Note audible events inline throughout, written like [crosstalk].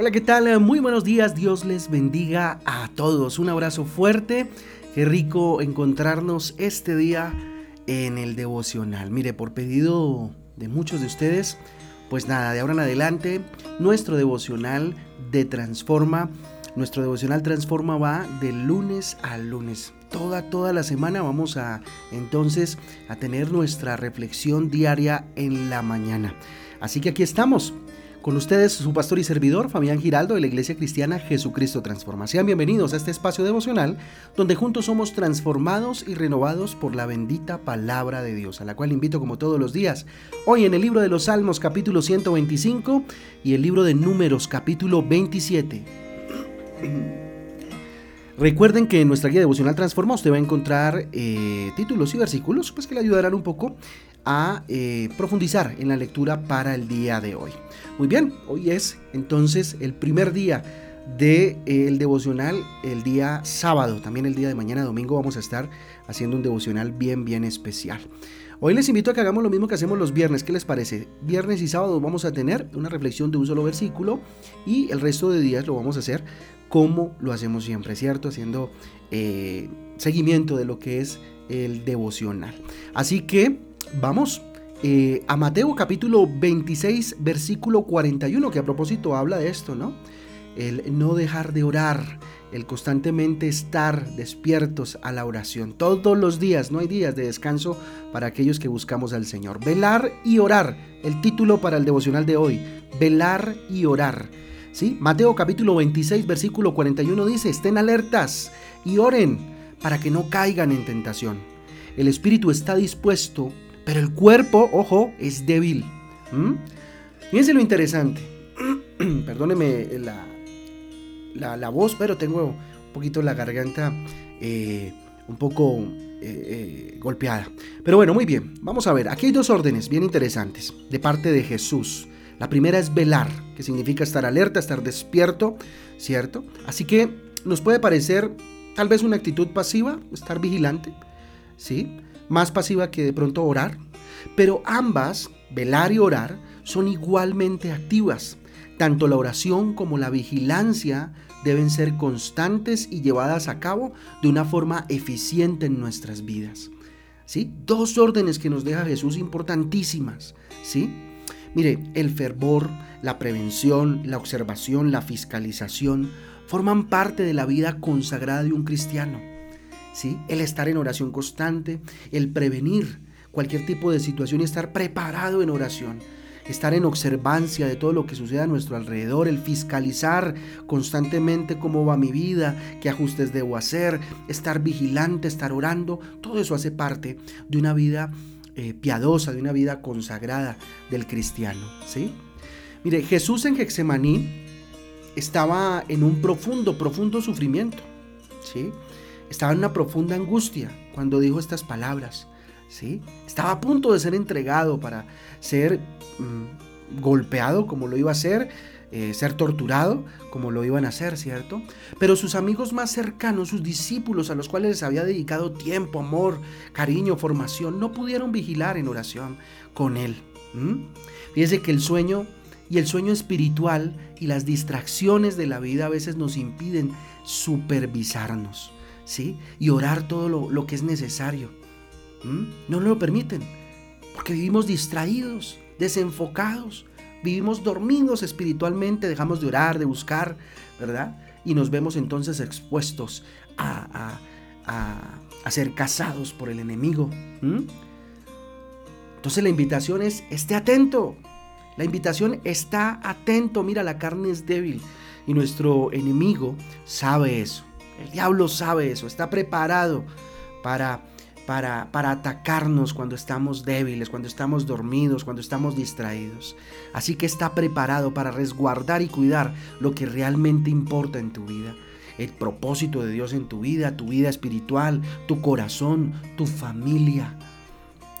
Hola, ¿qué tal? Muy buenos días, Dios les bendiga a todos. Un abrazo fuerte, qué rico encontrarnos este día en el devocional. Mire, por pedido de muchos de ustedes, pues nada, de ahora en adelante, nuestro devocional de Transforma, nuestro devocional Transforma va de lunes a lunes. Toda, toda la semana vamos a entonces a tener nuestra reflexión diaria en la mañana. Así que aquí estamos con ustedes, su pastor y servidor, Fabián Giraldo, de la Iglesia Cristiana Jesucristo Transforma. Sean bienvenidos a este espacio devocional donde juntos somos transformados y renovados por la bendita palabra de Dios, a la cual invito como todos los días. Hoy en el libro de los Salmos capítulo 125 y el libro de Números capítulo 27. Recuerden que en nuestra guía devocional Transforma usted va a encontrar eh, títulos y versículos pues, que le ayudarán un poco a eh, profundizar en la lectura para el día de hoy. Muy bien, hoy es entonces el primer día del de, devocional, el día sábado, también el día de mañana domingo vamos a estar haciendo un devocional bien, bien especial. Hoy les invito a que hagamos lo mismo que hacemos los viernes. ¿Qué les parece? Viernes y sábado vamos a tener una reflexión de un solo versículo y el resto de días lo vamos a hacer como lo hacemos siempre, ¿cierto? Haciendo eh, seguimiento de lo que es el devocional. Así que vamos eh, a Mateo capítulo 26, versículo 41, que a propósito habla de esto, ¿no? El no dejar de orar, el constantemente estar despiertos a la oración. Todos los días, no hay días de descanso para aquellos que buscamos al Señor. Velar y orar, el título para el devocional de hoy, velar y orar. ¿Sí? Mateo capítulo 26, versículo 41 dice, estén alertas y oren para que no caigan en tentación. El espíritu está dispuesto, pero el cuerpo, ojo, es débil. Fíjense lo interesante. [clears throat] Perdóneme la, la, voz, pero tengo un poquito la garganta eh, un poco eh, eh, golpeada. Pero bueno, muy bien. Vamos a ver. Aquí hay dos órdenes bien interesantes de parte de Jesús. La primera es velar, que significa estar alerta, estar despierto, ¿cierto? Así que nos puede parecer tal vez una actitud pasiva, estar vigilante, ¿sí? Más pasiva que de pronto orar, pero ambas, velar y orar, son igualmente activas. Tanto la oración como la vigilancia deben ser constantes y llevadas a cabo de una forma eficiente en nuestras vidas. ¿Sí? Dos órdenes que nos deja Jesús importantísimas, ¿sí? Mire, el fervor, la prevención, la observación, la fiscalización forman parte de la vida consagrada de un cristiano. El estar en oración constante, el prevenir cualquier tipo de situación y estar preparado en oración estar en observancia de todo lo que sucede a nuestro alrededor, el fiscalizar constantemente cómo va mi vida, qué ajustes debo hacer, estar vigilante, estar orando, todo eso hace parte de una vida eh, piadosa, de una vida consagrada del cristiano, ¿sí? Mire, Jesús en Getsemaní estaba en un profundo, profundo sufrimiento, ¿sí? Estaba en una profunda angustia cuando dijo estas palabras. ¿sí? Estaba a punto de ser entregado para ser mm, golpeado como lo iba a ser, eh, ser torturado como lo iban a hacer, ¿cierto? Pero sus amigos más cercanos, sus discípulos a los cuales les había dedicado tiempo, amor, cariño, formación, no pudieron vigilar en oración con él. Fíjese que el sueño y el sueño espiritual y las distracciones de la vida a veces nos impiden supervisarnos. Y orar todo lo, que es necesario. No lo permiten, porque vivimos distraídos, desenfocados, vivimos dormidos espiritualmente, dejamos de orar, de buscar, ¿verdad? Y nos vemos entonces expuestos a, ser cazados por el enemigo. Entonces la invitación es, esté atento. La invitación está atento. Mira, la carne es débil y nuestro enemigo sabe eso. El diablo sabe eso, está preparado para, para, para, atacarnos cuando estamos débiles, cuando estamos dormidos, cuando estamos distraídos. Así que está preparado para resguardar y cuidar lo que realmente importa en tu vida. El propósito de Dios en tu vida, tu vida espiritual, tu corazón, tu familia,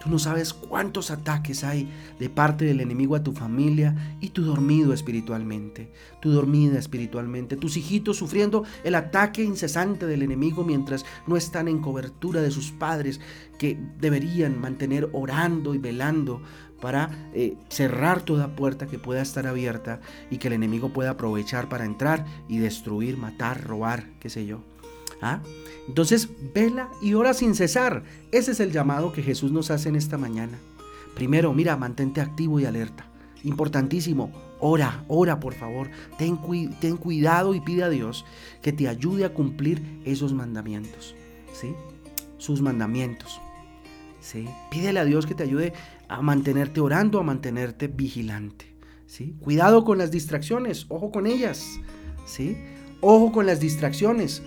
No sabes cuántos ataques hay de parte del enemigo a tu familia y tú dormido espiritualmente, tú dormida espiritualmente, tus hijitos sufriendo el ataque incesante del enemigo mientras no están en cobertura de sus padres que deberían mantener orando y velando para eh, cerrar toda puerta que pueda estar abierta y que el enemigo pueda aprovechar para entrar y destruir, matar, robar, qué sé yo. ¿Ah? Entonces, vela y ora sin cesar. Ese es el llamado que Jesús nos hace en esta mañana. Primero, mira, mantente activo y alerta. Importantísimo, ora, ora por favor. Ten, ten cuidado y pide a Dios que te ayude a cumplir esos mandamientos. ¿Sí? Sus mandamientos. ¿Sí? Pídele a Dios que te ayude a mantenerte orando, a mantenerte vigilante. ¿Sí? Cuidado con las distracciones, ojo con ellas. ¿Sí? Ojo con las distracciones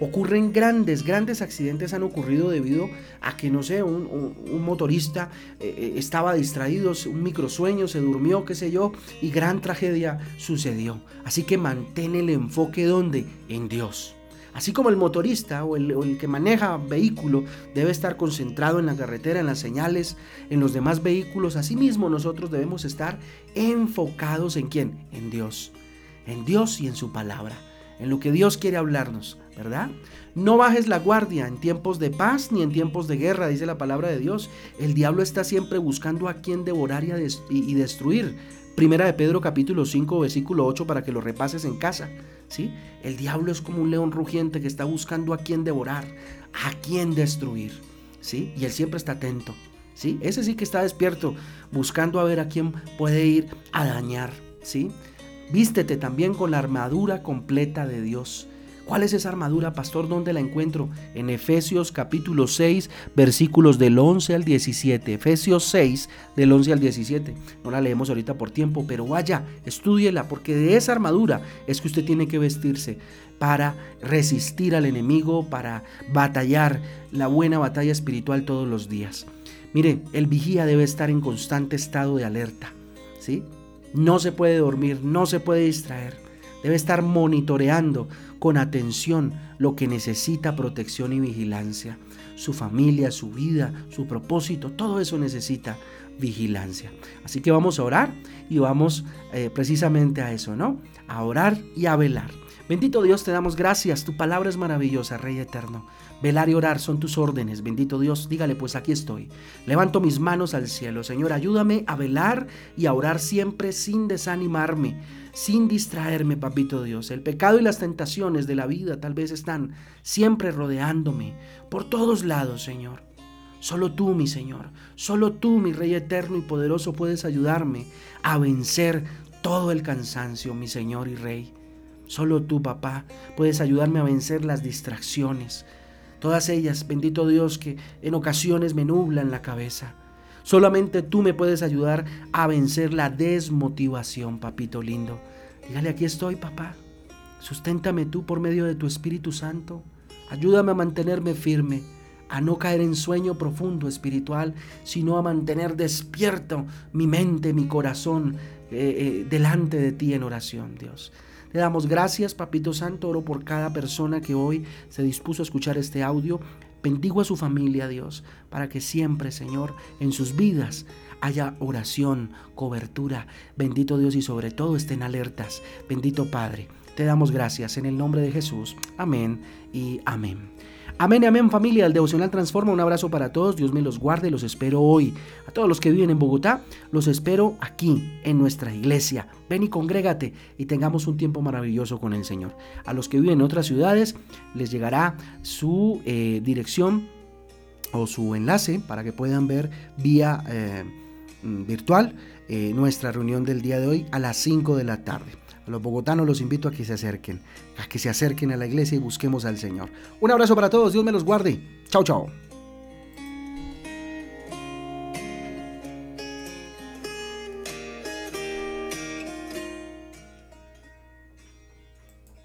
ocurren grandes, grandes accidentes han ocurrido debido a que, no sé, un, motorista eh, eh, estaba distraído, un microsueño, se durmió, qué sé yo, y gran tragedia sucedió. Así que mantén el enfoque donde? En Dios. Así como el motorista o el, o el, que maneja vehículo debe estar concentrado en la carretera, en las señales, en los demás vehículos, asimismo nosotros debemos estar enfocados en quién? En Dios. En Dios y en su palabra. En lo que Dios quiere hablarnos. ¿verdad? No bajes la guardia en tiempos de paz ni en tiempos de guerra, dice la palabra de Dios. El diablo está siempre buscando a quien devorar y, destruir. Primera de Pedro capítulo 5 versículo 8 para que lo repases en casa. ¿sí? El diablo es como un león rugiente que está buscando a quien devorar, a quien destruir. ¿sí? Y él siempre está atento. ¿sí? Ese sí que está despierto, buscando a ver a quién puede ir a dañar. ¿sí? Vístete también con la armadura completa de Dios ¿Cuál es esa armadura, pastor? ¿Dónde la encuentro? En Efesios capítulo 6, versículos del 11 al 17. Efesios 6, del 11 al 17. No la leemos ahorita por tiempo, pero vaya, estúdiela, porque de esa armadura es que usted tiene que vestirse para resistir al enemigo, para batallar la buena batalla espiritual todos los días. Mire, el vigía debe estar en constante estado de alerta, ¿sí? No se puede dormir, no se puede distraer. Debe estar monitoreando con atención lo que necesita protección y vigilancia. Su familia, su vida, su propósito, todo eso necesita vigilancia. Así que vamos a orar y vamos eh, precisamente a eso, ¿no? A orar y a velar. Bendito Dios, te damos gracias. Tu palabra es maravillosa, Rey eterno. Velar y orar son tus órdenes. Bendito Dios, dígale, pues aquí estoy. Levanto mis manos al cielo. Señor, ayúdame a velar y a orar siempre sin desanimarme sin distraerme, papito Dios. El pecado y las tentaciones de la vida tal vez están siempre rodeándome por todos lados, Señor. Solo tú, mi Señor, solo tú, mi Rey eterno y poderoso, puedes ayudarme a vencer todo el cansancio, mi Señor y Rey. Solo tú, papá, puedes ayudarme a vencer las distracciones. Todas ellas, bendito Dios, que en ocasiones me nublan la cabeza. Solamente tú me puedes ayudar a vencer la desmotivación, papito lindo. Dígale, aquí estoy, papá. Susténtame tú por medio de tu Espíritu Santo. Ayúdame a mantenerme firme, a no caer en sueño profundo espiritual, sino a mantener despierto mi mente, mi corazón eh, eh, delante de ti en oración, Dios. Le damos gracias, Papito Santo, oro por cada persona que hoy se dispuso a escuchar este audio. Bendigo a su familia, Dios, para que siempre, Señor, en sus vidas haya oración, cobertura. Bendito Dios y sobre todo estén alertas. Bendito Padre, te damos gracias en el nombre de Jesús. Amén y amén. Amén amén familia, el devocional transforma. Un abrazo para todos, Dios me los guarde, los espero hoy. A todos los que viven en Bogotá, los espero aquí en nuestra iglesia. Ven y congrégate y tengamos un tiempo maravilloso con el Señor. A los que viven en otras ciudades, les llegará su eh, dirección o su enlace para que puedan ver vía eh, virtual eh, nuestra reunión del día de hoy a las 5 de la tarde. A los bogotanos los invito a que se acerquen, a que se acerquen a la iglesia y busquemos al Señor. Un abrazo para todos, Dios me los guarde. Chao, chao.